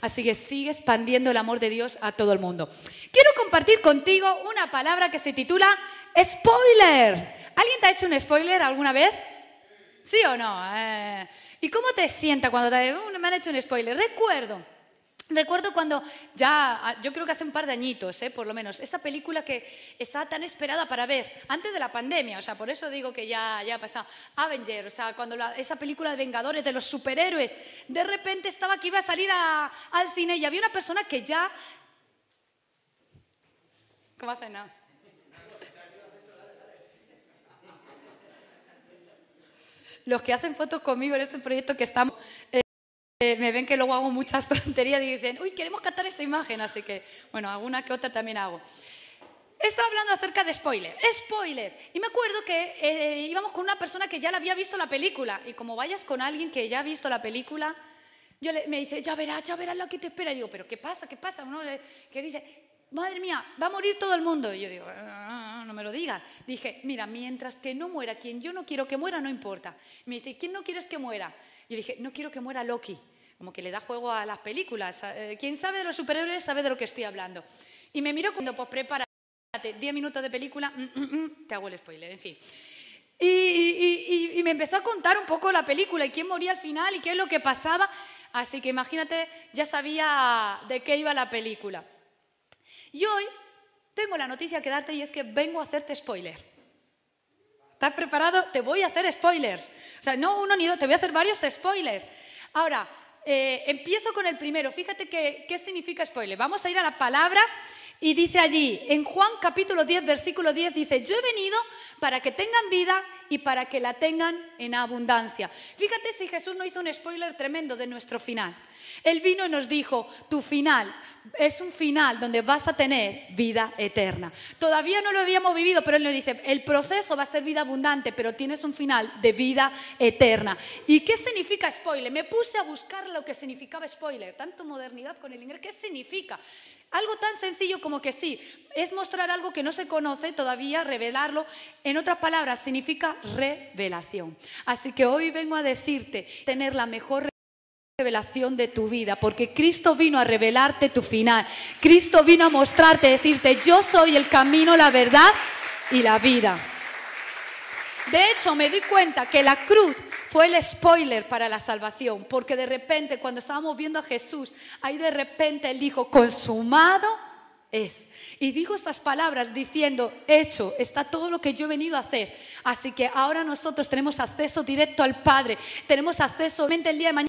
Así que sigue expandiendo el amor de Dios a todo el mundo. Quiero compartir contigo una palabra que se titula spoiler. ¿Alguien te ha hecho un spoiler alguna vez? ¿Sí o no? Eh, ¿Y cómo te sienta cuando te, uh, me han hecho un spoiler? Recuerdo Recuerdo cuando ya, ah, yo creo que hace un par de añitos, eh, por lo menos, esa película que estaba tan esperada para ver antes de la pandemia, o sea, por eso digo que ya, ya ha pasado, Avenger, o sea, cuando esa película de Vengadores, de los superhéroes, de repente estaba que iba a salir al cine y había una persona que ya... ¿Cómo hace nada? Los que hacen fotos conmigo en este proyecto que estamos... Eh, me ven que luego hago muchas tonterías y dicen, uy, queremos captar esa imagen, así que, bueno, alguna que otra también hago. Estaba hablando acerca de spoiler, spoiler. Y me acuerdo que eh, íbamos con una persona que ya la había visto la película. Y como vayas con alguien que ya ha visto la película, yo le, me dice, ya verás, ya verás lo que te espera. Y digo, pero ¿qué pasa? ¿Qué pasa? Uno que dice, madre mía, va a morir todo el mundo. Y yo digo, ah, no me lo digas. Dije, mira, mientras que no muera quien yo no quiero que muera, no importa. Me dice, ¿quién no quieres que muera? Y dije, no quiero que muera Loki, como que le da juego a las películas. Eh, quien sabe de los superhéroes sabe de lo que estoy hablando. Y me miro cuando, pues prepárate, 10 minutos de película, mm, mm, mm, te hago el spoiler, en fin. Y, me empezó a contar un poco la película y quién moría al final y qué es lo que pasaba. Así que imagínate, ya sabía de qué iba la película. Y hoy tengo la noticia que darte y es que vengo a hacerte spoiler. ¿Estás preparado? Te voy a hacer spoilers. O sea, no uno ni dos, te voy a hacer varios spoilers. Ahora, eh, empiezo con el primero. Fíjate qué significa spoiler. Vamos a ir a la palabra y dice allí, en Juan capítulo 10, versículo 10, dice, yo he venido para que tengan vida y para que la tengan en abundancia. Fíjate si Jesús no hizo un spoiler tremendo de nuestro final. Él vino y nos dijo, tu final es un final donde vas a tener vida eterna. Todavía no lo habíamos vivido, pero Él nos dice, el proceso va a ser vida abundante, pero tienes un final de vida eterna. ¿Y qué significa spoiler? Me puse a buscar lo que significaba spoiler, tanto modernidad con el inglés, ¿qué significa? Algo tan sencillo como que sí, es mostrar algo que no se conoce todavía, revelarlo. En otras palabras, significa revelación. Así que hoy vengo a decirte, tener la mejor revelación de tu vida, porque Cristo vino a revelarte tu final. Cristo vino a mostrarte, decirte, yo soy el camino, la verdad y la vida. De hecho, me di cuenta que la cruz fue el spoiler para la salvación, porque de repente cuando estábamos viendo a Jesús, ahí de repente él dijo, consumado es. Y dijo estas palabras diciendo, hecho, está todo lo que yo he venido a hacer. Así que ahora nosotros tenemos acceso directo al Padre, tenemos acceso el día de mañana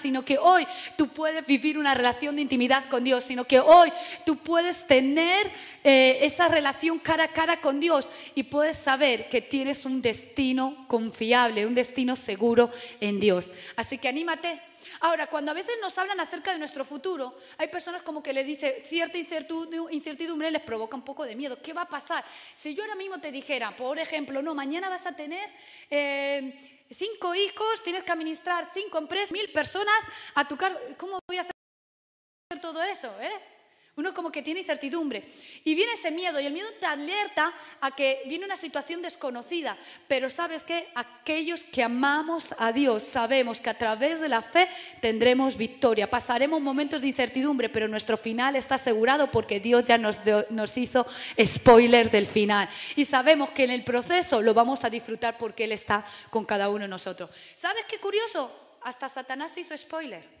sino que hoy tú puedes vivir una relación de intimidad con Dios, sino que hoy tú puedes tener eh, esa relación cara a cara con Dios y puedes saber que tienes un destino confiable, un destino seguro en Dios. Así que anímate. Ahora, cuando a veces nos hablan acerca de nuestro futuro, hay personas como que le dice cierta incertidumbre, les provoca un poco de miedo. ¿Qué va a pasar? Si yo ahora mismo te dijera, por ejemplo, no, mañana vas a tener... Eh, cinco hijos, tienes que administrar cinco empresas, mil personas a tu cargo. ¿Cómo voy a hacer todo eso? Eh? Uno como que tiene incertidumbre. Y viene ese miedo y el miedo te alerta a que viene una situación desconocida. Pero sabes que aquellos que amamos a Dios sabemos que a través de la fe tendremos victoria. Pasaremos momentos de incertidumbre, pero nuestro final está asegurado porque Dios ya nos, nos hizo spoiler del final. Y sabemos que en el proceso lo vamos a disfrutar porque Él está con cada uno de nosotros. ¿Sabes qué curioso? Hasta Satanás hizo spoiler.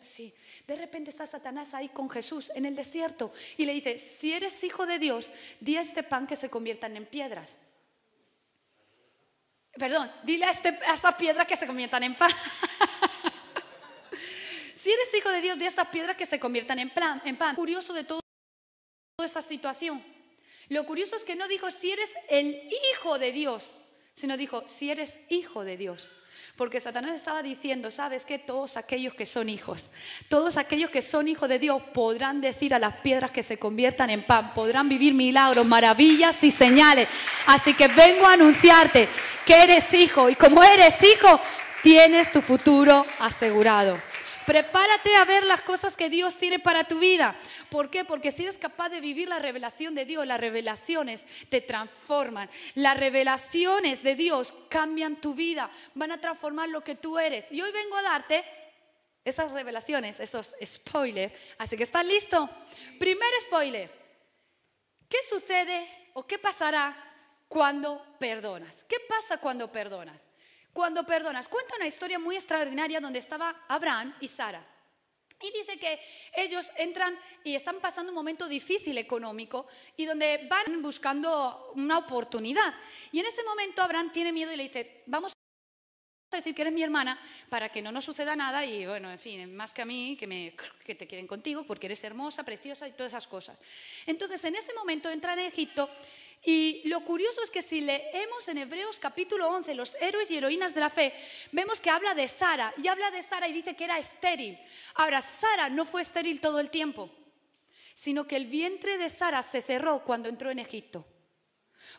Sí. De repente está Satanás ahí con Jesús en el desierto y le dice, si eres hijo de Dios, di a este pan que se conviertan en piedras. Perdón, dile a, este, esta piedra que se conviertan en pan. si eres hijo de Dios, di a estas piedras que se conviertan en, en pan. Curioso de todo, toda esta situación. Lo curioso es que no dijo si eres el hijo de Dios, sino dijo si eres hijo de Dios. Porque Satanás estaba diciendo, ¿sabes qué? Todos aquellos que son hijos, todos aquellos que son hijos de Dios podrán decir a las piedras que se conviertan en pan, podrán vivir milagros, maravillas y señales. Así que vengo a anunciarte que eres hijo y como eres hijo, tienes tu futuro asegurado. Prepárate a ver las cosas que Dios tiene para tu vida, ¿Por qué? Porque si eres capaz de vivir la revelación de Dios, las revelaciones te transforman. Las revelaciones de Dios cambian tu vida, van a transformar lo que tú eres. Y hoy vengo a darte esas revelaciones, esos spoilers. Así que ¿estás listo? Primer spoiler. ¿Qué sucede o qué pasará cuando perdonas? ¿Qué pasa cuando perdonas? Cuando perdonas, cuenta una historia muy extraordinaria donde estaba Abraham y Sara. Y dice que ellos entran y están pasando un momento difícil económico y donde van buscando una oportunidad. Y en ese momento Abraham tiene miedo y le dice, vamos a decir que eres mi hermana para que no nos suceda nada y bueno, en fin, más que a mí, que, me, que te queden contigo porque eres hermosa, preciosa y todas esas cosas. Entonces en ese momento entra en Egipto y lo curioso es que si leemos en Hebreos capítulo 11 los héroes y heroínas de la fe, vemos que habla de Sara y habla de Sara y dice que era estéril. Ahora, Sara no fue estéril todo el tiempo, sino que el vientre de Sara se cerró cuando entró en Egipto.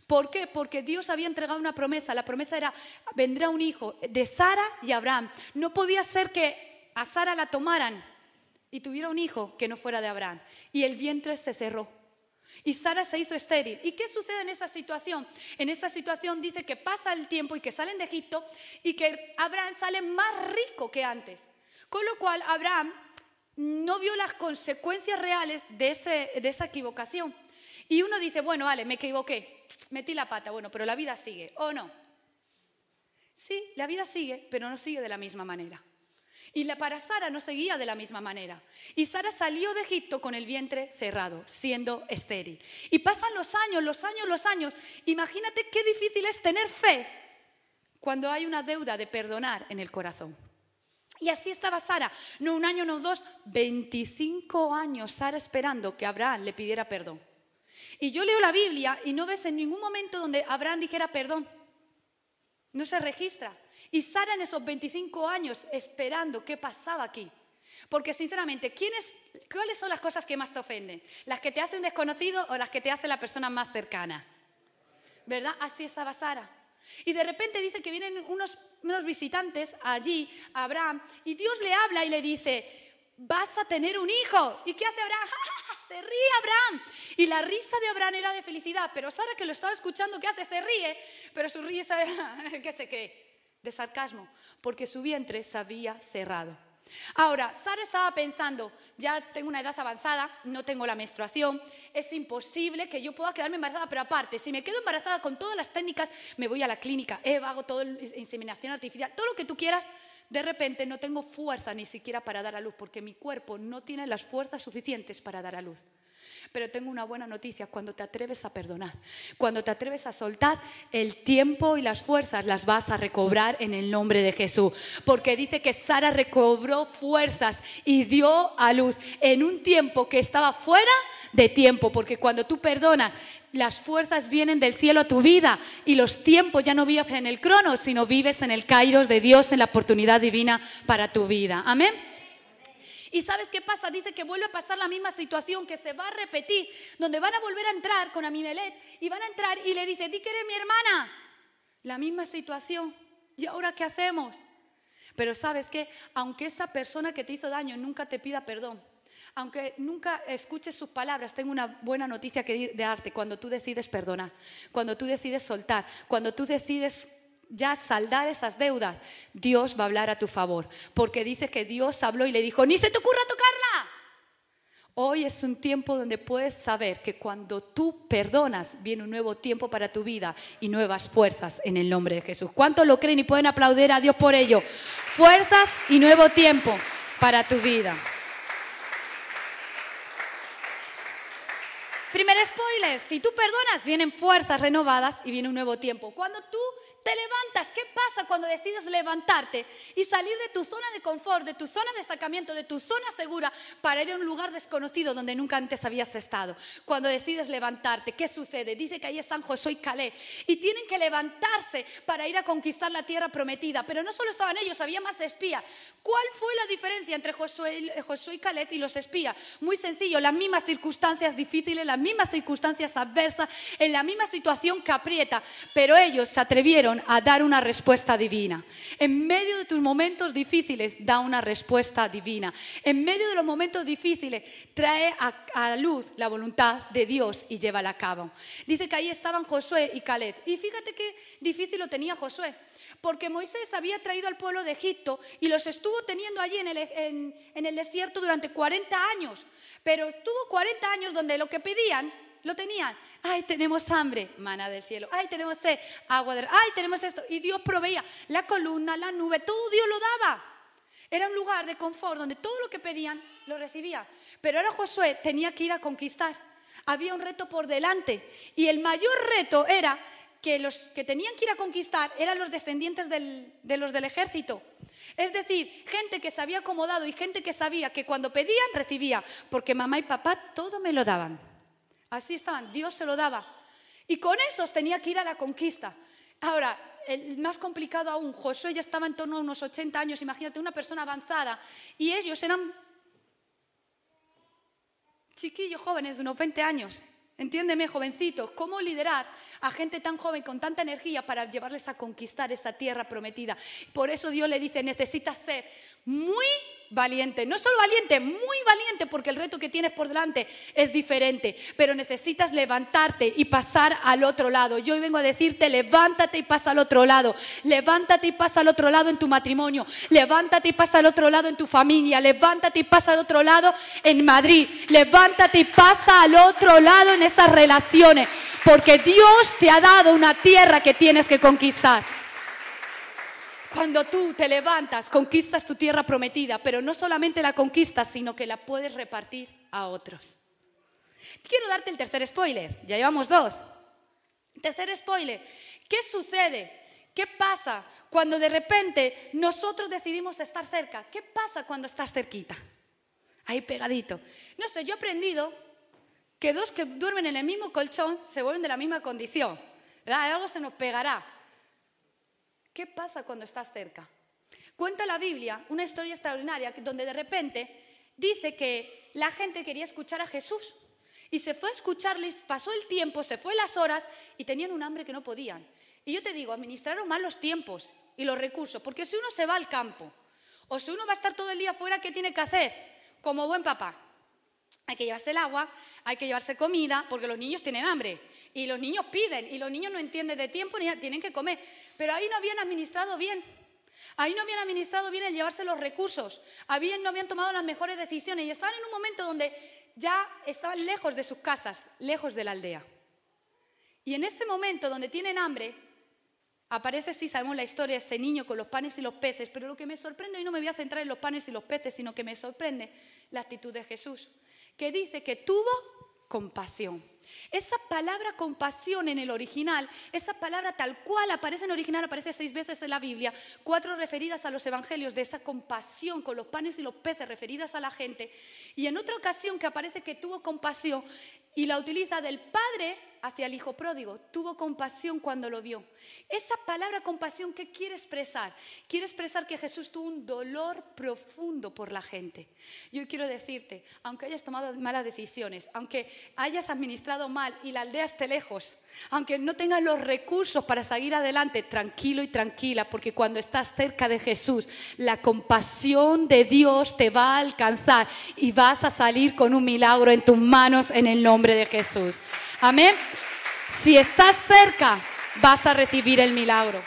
¿Por qué? Porque Dios había entregado una promesa. La promesa era, vendrá un hijo de Sara y Abraham. No podía ser que a Sara la tomaran y tuviera un hijo que no fuera de Abraham. Y el vientre se cerró. Y Sara se hizo estéril. ¿Y qué sucede en esa situación? En esa situación dice que pasa el tiempo y que salen de Egipto y que Abraham sale más rico que antes. Con lo cual Abraham no vio las consecuencias reales de, esa equivocación. Y uno dice, bueno, vale, me equivoqué, metí la pata, bueno, pero la vida sigue, ¿o no? Sí, la vida sigue, pero no sigue de la misma manera. Y la, para Sara no seguía de la misma manera. Y Sara salió de Egipto con el vientre cerrado, siendo estéril. Y pasan los años, los años, los años. Imagínate qué difícil es tener fe cuando hay una deuda de perdonar en el corazón. Y así estaba Sara, no un año, no dos, 25 años Sara esperando que Abraham le pidiera perdón. Y yo leo la Biblia y no ves en ningún momento donde Abraham dijera perdón. No se registra. Y Sara en esos 25 años esperando qué pasaba aquí. Porque sinceramente, ¿cuáles son las cosas que más te ofenden? ¿Las que te hace un desconocido o las que te hace la persona más cercana? ¿Verdad? Así estaba Sara. Y de repente dice que vienen unos, unos visitantes allí, Abraham, y Dios le habla y le dice, vas a tener un hijo. ¿Y qué hace Abraham? Se ríe Abraham. Y la risa de Abraham era de felicidad, pero Sara que lo estaba escuchando, ¿qué hace? Se ríe, pero su risa ¿qué sé qué? De sarcasmo, porque su vientre se había cerrado. Ahora, Sara estaba pensando, ya tengo una edad avanzada, no tengo la menstruación, es imposible que yo pueda quedarme embarazada, pero aparte, si me quedo embarazada con todas las técnicas, me voy a la clínica, Eva, hago todo inseminación artificial, todo lo que tú quieras, de repente no tengo fuerza ni siquiera para dar a luz, porque mi cuerpo no tiene las fuerzas suficientes para dar a luz. Pero tengo una buena noticia, cuando te atreves a perdonar, cuando te atreves a soltar, el tiempo y las fuerzas las vas a recobrar en el nombre de Jesús. Porque dice que Sara recobró fuerzas y dio a luz en un tiempo que estaba fuera de tiempo, porque cuando tú perdonas, las fuerzas vienen del cielo a tu vida y los tiempos ya no vives en el crono, sino vives en el kairos de Dios, en la oportunidad divina para tu vida. Amén. Y sabes qué pasa? Dice que vuelve a pasar la misma situación, que se va a repetir, donde van a volver a entrar con Amimelet y van a entrar y le dice, di que eres mi hermana. La misma situación. ¿Y ahora qué hacemos? Pero sabes que aunque esa persona que te hizo daño nunca te pida perdón, aunque nunca escuches sus palabras, tengo una buena noticia que darte cuando tú decides perdonar, cuando tú decides soltar, cuando tú decides ya saldar esas deudas, Dios va a hablar a tu favor. Porque dice que Dios habló y le dijo, ni se te ocurra tocarla. Hoy es un tiempo donde puedes saber que cuando tú perdonas, viene un nuevo tiempo para tu vida y nuevas fuerzas en el nombre de Jesús. ¿Cuántos lo creen y pueden aplaudir a Dios por ello? Fuerzas y nuevo tiempo para tu vida. Primer spoiler, si tú perdonas, vienen fuerzas renovadas y viene un nuevo tiempo. Cuando tú te levantas. ¿Qué pasa cuando decides levantarte y salir de tu zona de confort, de tu zona de destacamiento, de tu zona segura para ir a un lugar desconocido donde nunca antes habías estado? Cuando decides levantarte, ¿qué sucede? Dice que ahí están Josué y Calé y tienen que levantarse para ir a conquistar la tierra prometida. Pero no solo estaban ellos, había más espías. ¿Cuál fue la diferencia entre Josué, y Calé y los espías? Muy sencillo, las mismas circunstancias difíciles, las mismas circunstancias adversas, en la misma situación que aprieta, pero ellos se atrevieron a dar una respuesta divina. En medio de tus momentos difíciles, da una respuesta divina. En medio de los momentos difíciles, trae a, a luz la voluntad de Dios y llévala a cabo. Dice que ahí estaban Josué y Caleb. Y fíjate qué difícil lo tenía Josué porque Moisés había traído al pueblo de Egipto y los estuvo teniendo allí en el, desierto durante 40 años. Pero tuvo 40 años donde lo que pedían, lo tenían. Ay, tenemos hambre, mana del cielo. Ay, tenemos sed, agua de... Ay, tenemos esto. Y Dios proveía la columna, la nube, todo Dios lo daba. Era un lugar de confort donde todo lo que pedían lo recibía. Pero ahora Josué tenía que ir a conquistar. Había un reto por delante. Y el mayor reto era que los que tenían que ir a conquistar eran los descendientes de los del ejército. Es decir, gente que se había acomodado y gente que sabía que cuando pedían recibía, porque mamá y papá todo me lo daban. Así estaban, Dios se lo daba. Y con esos tenía que ir a la conquista. Ahora, el más complicado aún, Josué ya estaba en torno a unos 80 años, imagínate una persona avanzada, y ellos eran chiquillos jóvenes de unos 20 años. Entiéndeme, jovencitos, cómo liderar a gente tan joven con tanta energía para llevarles a conquistar esa tierra prometida. Por eso Dios le dice, necesitas ser muy valiente, no solo valiente, muy valiente, porque el reto que tienes por delante es diferente, pero necesitas levantarte y pasar al otro lado. Yo hoy vengo a decirte, levántate y pasa al otro lado, levántate y pasa al otro lado en tu matrimonio, levántate y pasa al otro lado en tu familia, levántate y pasa al otro lado en Madrid, levántate y pasa al otro lado en esas relaciones, porque Dios te ha dado una tierra que tienes que conquistar. Cuando tú te levantas, conquistas tu tierra prometida, pero no solamente la conquistas, sino que la puedes repartir a otros. Quiero darte el tercer spoiler, ya llevamos dos. Tercer spoiler, ¿qué sucede? ¿Qué pasa cuando de repente nosotros decidimos estar cerca? ¿Qué pasa cuando estás cerquita? Ahí pegadito. No sé, yo he aprendido que dos que duermen en el mismo colchón se vuelven de la misma condición. ¿verdad? Algo se nos pegará. ¿Qué pasa cuando estás cerca? Cuenta la Biblia una historia extraordinaria donde de repente dice que la gente quería escuchar a Jesús y se fue a escucharle, pasó el tiempo, se fue las horas y tenían un hambre que no podían. Y yo te digo, administraron mal los tiempos y los recursos, porque si uno se va al campo o si uno va a estar todo el día fuera, ¿qué tiene que hacer? Como buen papá. Hay que llevarse el agua, hay que llevarse comida, porque los niños tienen hambre. Y los niños piden, y los niños no entienden de tiempo ni tienen que comer. Pero ahí no habían administrado bien. Ahí no habían administrado bien el llevarse los recursos. Habían, no habían tomado las mejores decisiones. Y estaban en un momento donde ya estaban lejos de sus casas, lejos de la aldea. Y en ese momento donde tienen hambre, aparece, sí sabemos la historia, ese niño con los panes y los peces. Pero lo que me sorprende, y no me voy a centrar en los panes y los peces, sino que me sorprende la actitud de Jesús, que dice que tuvo compasión. Esa palabra compasión en el original, esa palabra tal cual aparece en el original, aparece seis veces en la Biblia, cuatro referidas a los evangelios de esa compasión con los panes y los peces referidas a la gente, y en otra ocasión que aparece que tuvo compasión y la utiliza del Padre hacia el hijo pródigo. Tuvo compasión cuando lo vio. Esa palabra compasión, ¿qué quiere expresar? Quiere expresar que Jesús tuvo un dolor profundo por la gente. Yo quiero decirte, aunque hayas tomado malas decisiones, aunque hayas administrado mal y la aldea esté lejos, aunque no tengas los recursos para seguir adelante, tranquilo y tranquila, porque cuando estás cerca de Jesús, la compasión de Dios te va a alcanzar y vas a salir con un milagro en tus manos en el nombre de Jesús. Amén. Si estás cerca, vas a recibir el milagro.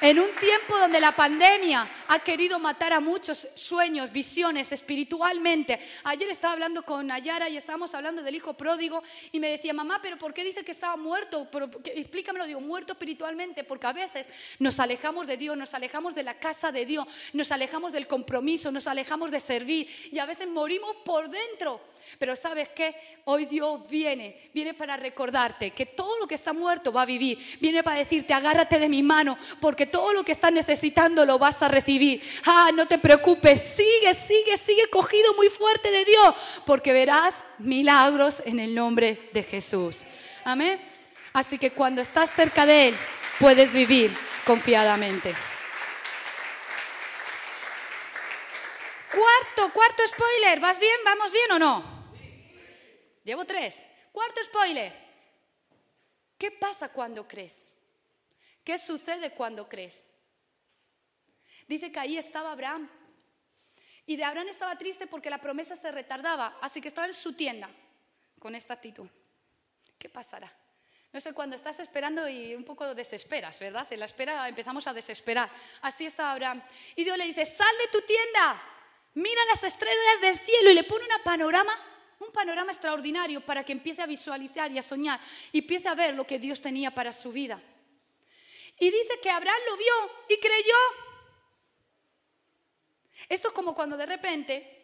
En un tiempo donde la pandemia ha querido matar a muchos sueños, visiones espiritualmente. Ayer estaba hablando con Nayara y estábamos hablando del hijo pródigo y me decía, mamá, pero ¿por qué dice que estaba muerto? Pero, explícamelo, digo, muerto espiritualmente, porque a veces nos alejamos de Dios, nos alejamos de la casa de Dios, nos alejamos del compromiso, nos alejamos de servir y a veces morimos por dentro. Pero sabes qué? Hoy Dios viene, viene para recordarte que todo lo que está muerto va a vivir. Viene para decirte, agárrate de mi mano, porque todo lo que estás necesitando lo vas a recibir. Ah, no te preocupes, sigue, sigue, sigue cogido muy fuerte de Dios, porque verás milagros en el nombre de Jesús. Amén. Así que cuando estás cerca de Él, puedes vivir confiadamente. Cuarto, cuarto spoiler. ¿Vas bien? ¿Vamos bien o no? Llevo tres. Cuarto spoiler. ¿Qué pasa cuando crees? ¿Qué sucede cuando crees? Dice que ahí estaba Abraham. Y de Abraham estaba triste porque la promesa se retardaba, así que estaba en su tienda con esta actitud. ¿Qué pasará? No sé, cuando estás esperando y un poco desesperas, ¿verdad? En la espera empezamos a desesperar. Así estaba Abraham. Y Dios le dice, sal de tu tienda, mira las estrellas del cielo y le pone una panorama, un panorama extraordinario para que empiece a visualizar y a soñar y empiece a ver lo que Dios tenía para su vida. Y dice que Abraham lo vio y creyó. Esto es como cuando de repente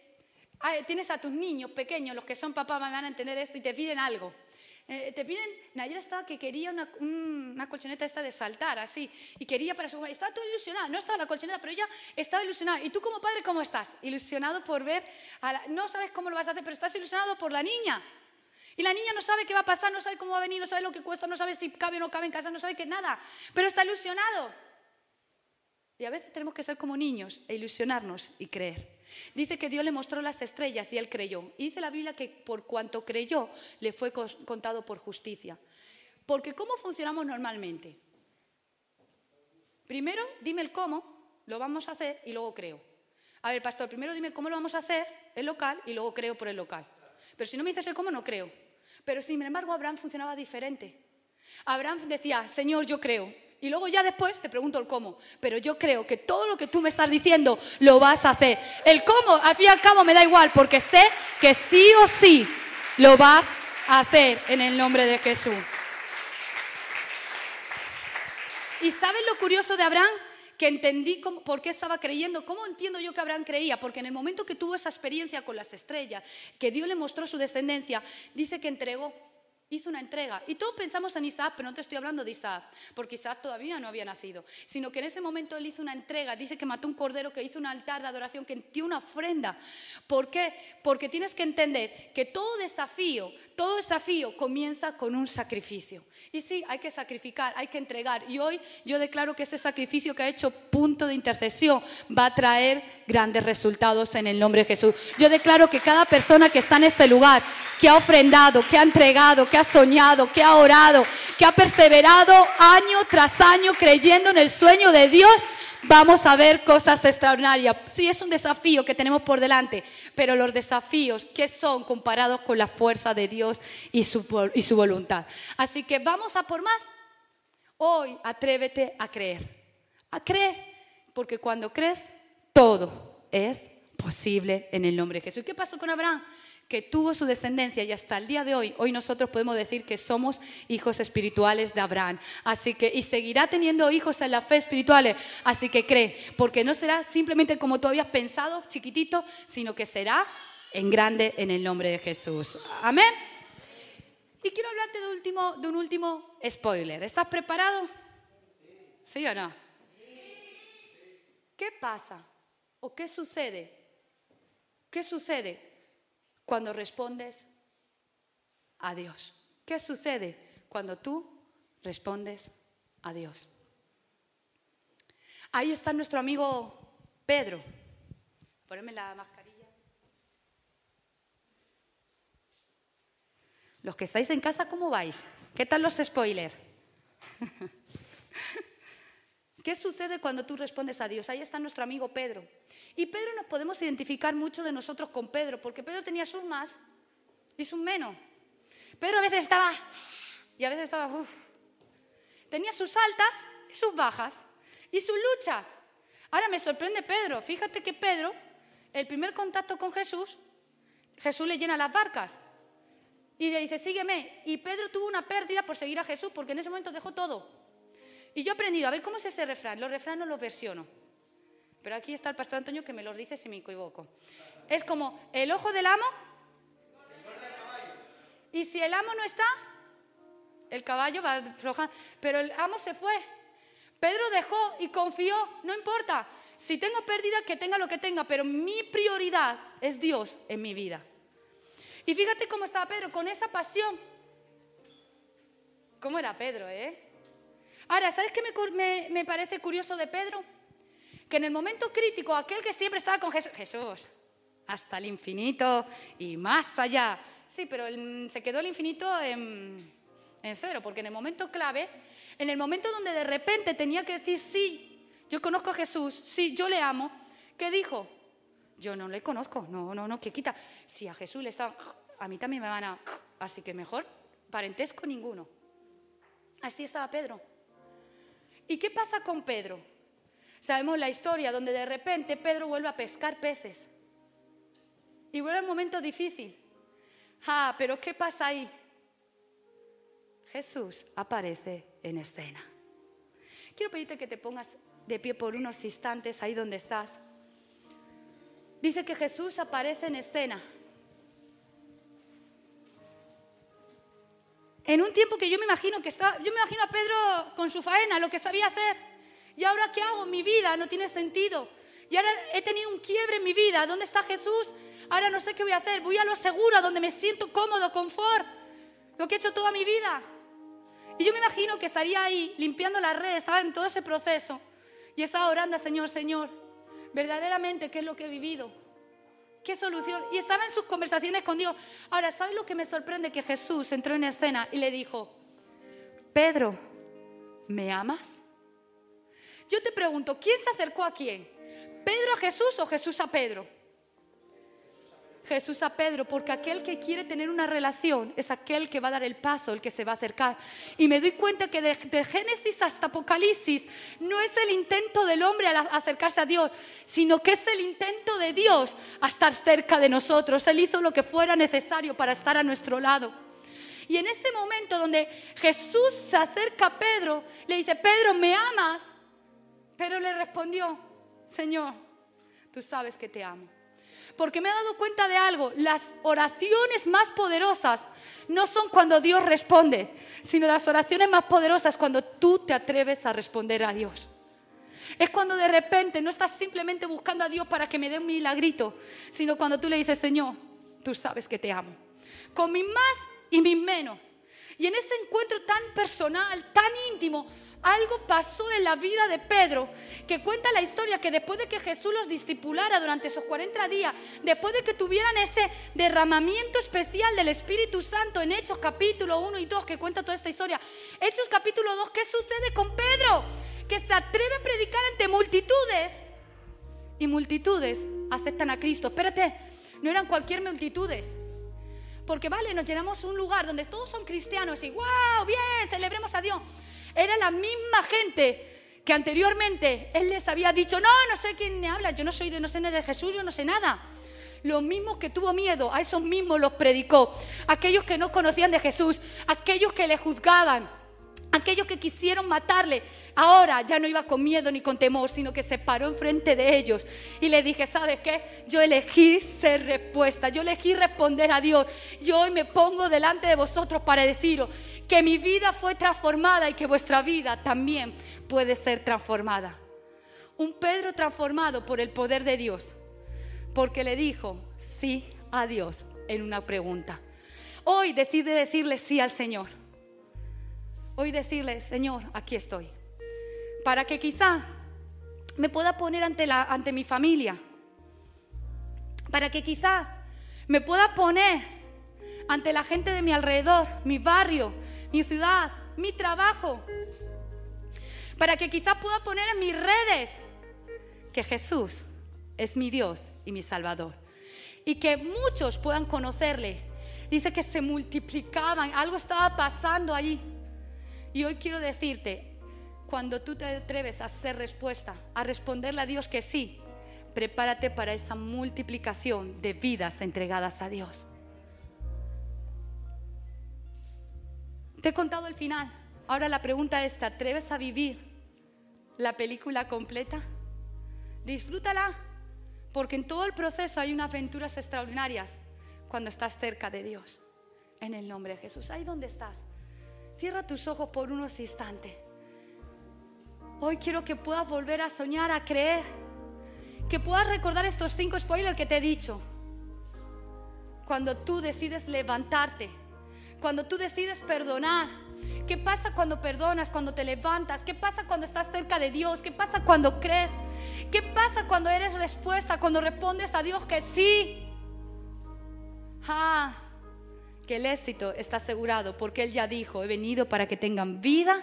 tienes a tus niños pequeños, los que son papás van a entender esto y te piden algo. Eh, te piden, Nayera estaba que quería una, una, colchoneta esta de saltar, así, y quería para su estaba todo ilusionada, no estaba la colchoneta, pero ella estaba ilusionada. ¿Y tú como padre cómo estás? Ilusionado por ver, no sabes cómo lo vas a hacer, pero estás ilusionado por la niña. Y la niña no sabe qué va a pasar, no sabe cómo va a venir, no sabe lo que cuesta, no sabe si cabe o no cabe en casa, no sabe qué nada, pero está ilusionado. Y a veces tenemos que ser como niños e ilusionarnos y creer. Dice que Dios le mostró las estrellas y él creyó. Y dice la Biblia que por cuanto creyó, le fue contado por justicia. Porque ¿cómo funcionamos normalmente? Primero, dime el cómo, lo vamos a hacer y luego creo. A ver, pastor, primero dime cómo lo vamos a hacer, el local, y luego creo por el local. Pero si no me dices el cómo, no creo. Pero sin embargo, Abraham funcionaba diferente. Abraham decía, Señor, yo creo. Y luego ya después te pregunto el cómo. Pero yo creo que todo lo que tú me estás diciendo lo vas a hacer. El cómo, al fin y al cabo, me da igual, porque sé que sí o sí lo vas a hacer en el nombre de Jesús. ¿Y sabes lo curioso de Abraham? Que entendí por qué estaba creyendo. ¿Cómo entiendo yo que Abraham creía? Porque en el momento que tuvo esa experiencia con las estrellas, que Dios le mostró su descendencia, dice que entregó hizo una entrega. Y todos pensamos en Isaac, pero no te estoy hablando de Isaac, porque Isaac todavía no había nacido, sino que en ese momento él hizo una entrega, dice que mató un cordero, que hizo un altar de adoración, que dio una ofrenda. ¿Por qué? Porque tienes que entender que todo desafío, todo desafío comienza con un sacrificio. Y sí, hay que sacrificar, hay que entregar. Y hoy yo declaro que ese sacrificio que ha hecho punto de intercesión va a traer grandes resultados en el nombre de Jesús. Yo declaro que cada persona que está en este lugar, que ha ofrendado, que ha entregado, que ha soñado, que ha orado, que ha perseverado año tras año creyendo en el sueño de Dios, vamos a ver cosas extraordinarias. Sí, es un desafío que tenemos por delante, pero los desafíos, ¿qué son comparados con la fuerza de Dios y su, y su voluntad? Así que vamos a por más. Hoy atrévete a creer. A creer, porque cuando crees, todo es posible en el nombre de Jesús. ¿Qué pasó con Abraham? Que tuvo su descendencia y hasta el día de hoy, hoy nosotros podemos decir que somos hijos espirituales de Abraham. Así que, y seguirá teniendo hijos en la fe espirituales. Así que cree, porque no será simplemente como tú habías pensado, chiquitito, sino que será en grande en el nombre de Jesús. Amén. Y quiero hablarte de, último, de un último spoiler. ¿Estás preparado? ¿Sí o no? ¿Qué pasa? ¿O qué sucede? ¿Qué sucede cuando respondes a Dios. ¿Qué sucede cuando tú respondes a Dios? Ahí está nuestro amigo Pedro. Poneme la mascarilla. Los que estáis en casa, ¿cómo vais? ¿Qué tal los spoilers? ¿Qué sucede cuando tú respondes a Dios? Ahí está nuestro amigo Pedro. Y Pedro nos podemos identificar mucho de nosotros con Pedro, porque Pedro tenía sus más y sus menos. Pedro a veces estaba y a veces estaba, uff. Tenía sus altas y sus bajas y sus luchas. Ahora me sorprende Pedro. Fíjate que Pedro, el primer contacto con Jesús, Jesús le llena las barcas y le dice, sígueme. Y Pedro tuvo una pérdida por seguir a Jesús, porque en ese momento dejó todo. Y yo he aprendido, a ver, ¿cómo es ese refrán? Los refranes los versiono. Pero aquí está el pastor Antonio que me los dice si me equivoco. Es como el ojo del amo. Y si el amo no está, el caballo va aflojando. Pero el amo se fue. Pedro dejó y confió, no importa. Si tengo pérdida, que tenga lo que tenga, pero mi prioridad es Dios en mi vida. Y fíjate cómo estaba Pedro, con esa pasión. ¿Cómo era Pedro, eh? Ahora, ¿sabes qué me, parece curioso de Pedro? Que en el momento crítico, aquel que siempre estaba con Jesús, Jesús, hasta el infinito y más allá. Sí, pero se quedó el infinito en, en cero, porque en el momento clave, En el momento donde de repente tenía que decir, sí, yo conozco a Jesús, sí, yo le amo, ¿qué dijo? Yo no le conozco, no, no, no, que quita. Si a Jesús le está, a mí también me van a, así que mejor parentesco ninguno. Así estaba Pedro. ¿Y qué pasa con Pedro? Sabemos la historia donde de repente Pedro vuelve a pescar peces. Y vuelve un momento difícil. Ah, pero ¿qué pasa ahí? Jesús aparece en escena. Quiero pedirte que te pongas de pie por unos instantes ahí donde estás. Dice que Jesús aparece en escena. En un tiempo que yo me imagino que está, yo me imagino a Pedro con su faena, lo que sabía hacer. ¿Y ahora qué hago? Mi vida no tiene sentido. Y ahora he tenido un quiebre en mi vida. ¿Dónde está Jesús? Ahora no sé qué voy a hacer. Voy a lo seguro, donde me siento cómodo, confort. Lo que he hecho toda mi vida. Y yo me imagino que estaría ahí limpiando la red, estaba en todo ese proceso. Y estaba orando Señor, Señor, verdaderamente, ¿qué es lo que he vivido? ¿Qué solución? Y estaba en sus conversaciones con Dios. Ahora, ¿sabes lo que me sorprende? Que Jesús entró en escena y le dijo, Pedro, ¿me amas? Yo te pregunto, ¿quién se acercó a quién? ¿Pedro a Jesús o Jesús a Pedro? Jesús a Pedro, porque aquel que quiere tener una relación es aquel que va a dar el paso, el que se va a acercar. Y me doy cuenta que de, Génesis hasta Apocalipsis no es el intento del hombre acercarse a Dios, sino que es el intento de Dios a estar cerca de nosotros. Él hizo lo que fuera necesario para estar a nuestro lado. Y en ese momento donde Jesús se acerca a Pedro, le dice, Pedro, ¿me amas? Pero le respondió, Señor, tú sabes que te amo. Porque me he dado cuenta de algo, las oraciones más poderosas no son cuando Dios responde, sino las oraciones más poderosas cuando tú te atreves a responder a Dios. Es cuando de repente no estás simplemente buscando a Dios para que me dé un milagrito, sino cuando tú le dices, Señor, tú sabes que te amo. Con mis más y mis menos. Y en ese encuentro tan personal, tan íntimo, algo pasó en la vida de Pedro, que cuenta la historia que después de que Jesús los discipulara durante esos 40 días, después de que tuvieran ese derramamiento especial del Espíritu Santo en Hechos capítulo 1 y 2, que cuenta toda esta historia, Hechos capítulo 2, ¿qué sucede con Pedro? Que se atreve a predicar ante multitudes y multitudes aceptan a Cristo. Espérate, no eran cualquier multitudes. Porque vale, nos llenamos un lugar donde todos son cristianos y wow, bien, celebremos a Dios. Era la misma gente que anteriormente él les había dicho, no, no sé quién me habla, yo no soy de, no sé de Jesús, yo no sé nada. Los mismos que tuvo miedo, a esos mismos los predicó. Aquellos que no conocían de Jesús, aquellos que le juzgaban, aquellos que quisieron matarle. Ahora ya no iba con miedo ni con temor, sino que se paró enfrente de ellos y le dije, ¿sabes qué? Yo elegí ser respuesta, yo elegí responder a Dios. Y hoy me pongo delante de vosotros para deciros que mi vida fue transformada y que vuestra vida también puede ser transformada. Un Pedro transformado por el poder de Dios, porque le dijo sí a Dios en una pregunta. Hoy decide decirle sí al Señor. Hoy decirle, Señor, aquí estoy. Para que quizá me pueda poner ante, la, ante mi familia. Para que quizá me pueda poner ante la gente de mi alrededor, mi barrio, mi ciudad, mi trabajo, para que quizás pueda poner en mis redes que Jesús es mi Dios y mi Salvador. Y que muchos puedan conocerle. Dice que se multiplicaban, algo estaba pasando allí. Y hoy quiero decirte, cuando tú te atreves a hacer respuesta, a responderle a Dios que sí, prepárate para esa multiplicación de vidas entregadas a Dios. Te he contado el final. Ahora la pregunta es, ¿te atreves a vivir la película completa? Disfrútala, porque en todo el proceso hay unas aventuras extraordinarias cuando estás cerca de Dios. En el nombre de Jesús. Ahí donde estás. Cierra tus ojos por unos instantes. Hoy quiero que puedas volver a soñar, a creer. Que puedas recordar estos cinco spoilers que te he dicho. Cuando tú decides levantarte cuando tú decides perdonar. ¿Qué pasa cuando perdonas, cuando te levantas? ¿Qué pasa cuando estás cerca de Dios? ¿Qué pasa cuando crees? ¿Qué pasa cuando eres respuesta, cuando respondes a Dios que sí? Ah, que el éxito está asegurado porque Él ya dijo, he venido para que tengan vida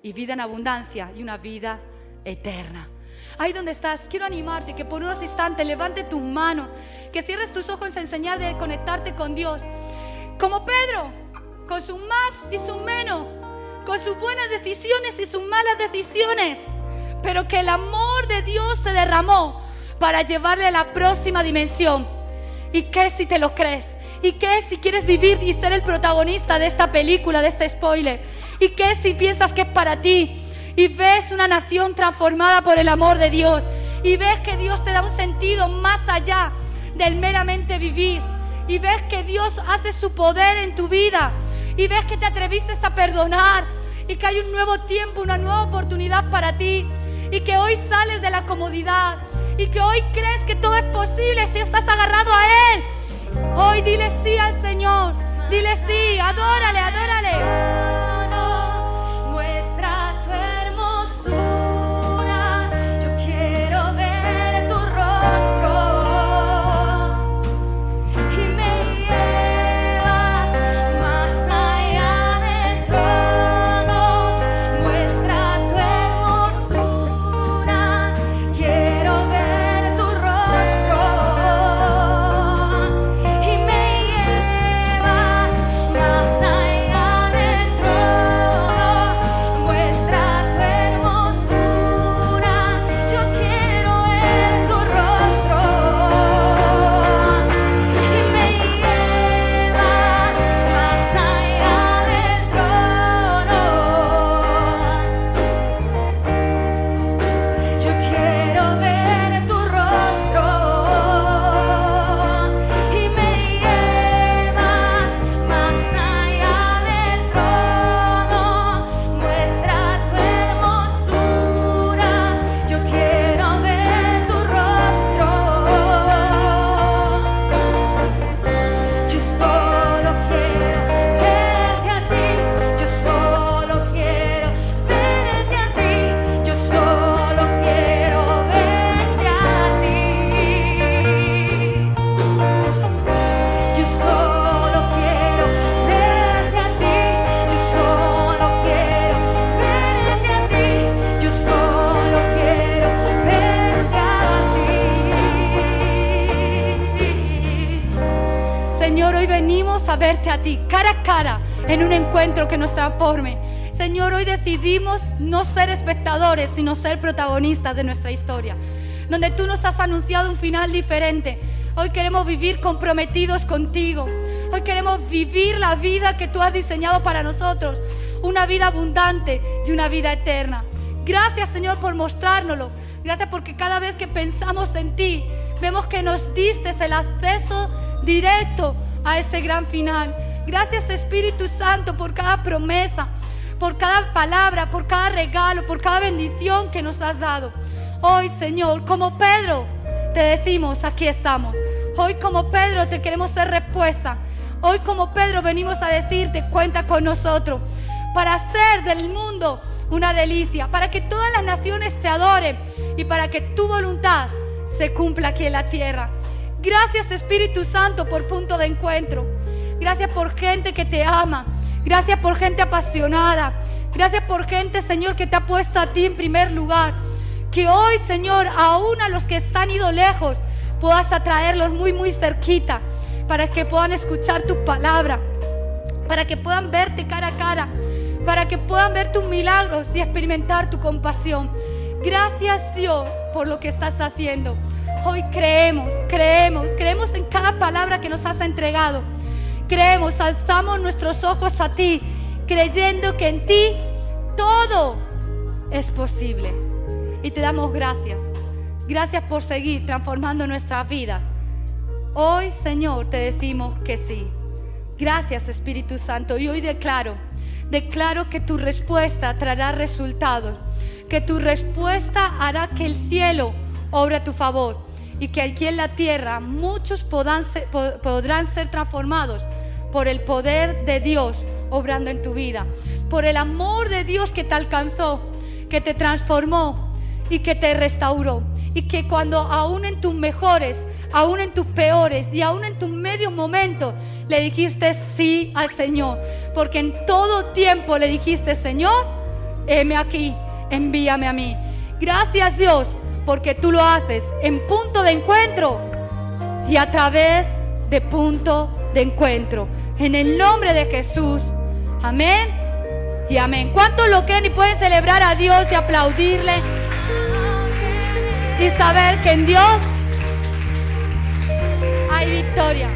y vida en abundancia y una vida eterna. Ahí donde estás, quiero animarte que por unos instantes levante tu mano, que cierres tus ojos en señal de conectarte con Dios. Como Pedro, con su más y su menos, con sus buenas decisiones y sus malas decisiones, pero que el amor de Dios se derramó para llevarle a la próxima dimensión. ¿Y qué si te lo crees? ¿Y qué si quieres vivir y ser el protagonista de esta película, de este spoiler? ¿Y qué si piensas que es para ti? Y ves una nación transformada por el amor de Dios. Y ves que Dios te da un sentido más allá del meramente vivir. Y ves que Dios hace su poder en tu vida. Y ves que te atreviste a perdonar. Y que hay un nuevo tiempo, una nueva oportunidad para ti. Y que hoy sales de la comodidad. Y que hoy crees que todo es posible si estás agarrado a Él. Hoy dile sí al Señor. Dile sí, adórale, adórale. Señor, hoy venimos a verte a ti, cara a cara, en un encuentro que nos transforme. Señor, hoy decidimos no ser espectadores, sino ser protagonistas de nuestra historia. Donde tú nos has anunciado un final diferente. Hoy queremos vivir comprometidos contigo. Hoy queremos vivir la vida que tú has diseñado para nosotros. Una vida abundante y una vida eterna. Gracias Señor por mostrárnoslo. Gracias porque cada vez que pensamos en ti, vemos que nos diste el acceso directo a ese gran final. Gracias Espíritu Santo por cada promesa, por cada palabra, por cada regalo, por cada bendición que nos has dado. Hoy Señor, como Pedro, te decimos, aquí estamos. Hoy como Pedro te queremos ser respuesta. Hoy como Pedro venimos a decirte, cuenta con nosotros para hacer del mundo una delicia, para que todas las naciones te adoren y para que tu voluntad se cumpla aquí en la tierra. Gracias Espíritu Santo por punto de encuentro. Gracias por gente que te ama. Gracias por gente apasionada. Gracias por gente, Señor, que te ha puesto a ti en primer lugar. Que hoy, Señor, aún a los que están ido lejos, puedas atraerlos muy, muy cerquita para que puedan escuchar tu palabra, para que puedan verte cara a cara, para que puedan ver tus milagros y experimentar tu compasión. Gracias Dios por lo que estás haciendo. Hoy creemos, creemos, creemos en cada palabra que nos has entregado. Creemos, alzamos nuestros ojos a ti, creyendo que en ti todo es posible. Y te damos gracias. Gracias por seguir transformando nuestra vida. Hoy, Señor, te decimos que sí. Gracias, Espíritu Santo. Y hoy declaro, declaro que tu respuesta traerá resultados, que tu respuesta hará que el cielo obre a tu favor y que aquí en la tierra muchos podrán ser, po- podrán ser transformados por el poder de Dios obrando en tu vida, por el amor de Dios que te alcanzó, que te transformó y que te restauró. Y que cuando aún en tus mejores, aún en tus peores y aún en tus medios momentos le dijiste sí al Señor. Porque en todo tiempo le dijiste, Señor, heme aquí, envíame a mí. Gracias Dios, porque tú lo haces en punto de encuentro y a través de punto de encuentro. En el nombre de Jesús. Amén y amén. ¿Cuántos lo creen y pueden celebrar a Dios y aplaudirle? Y saber que en Dios hay victoria.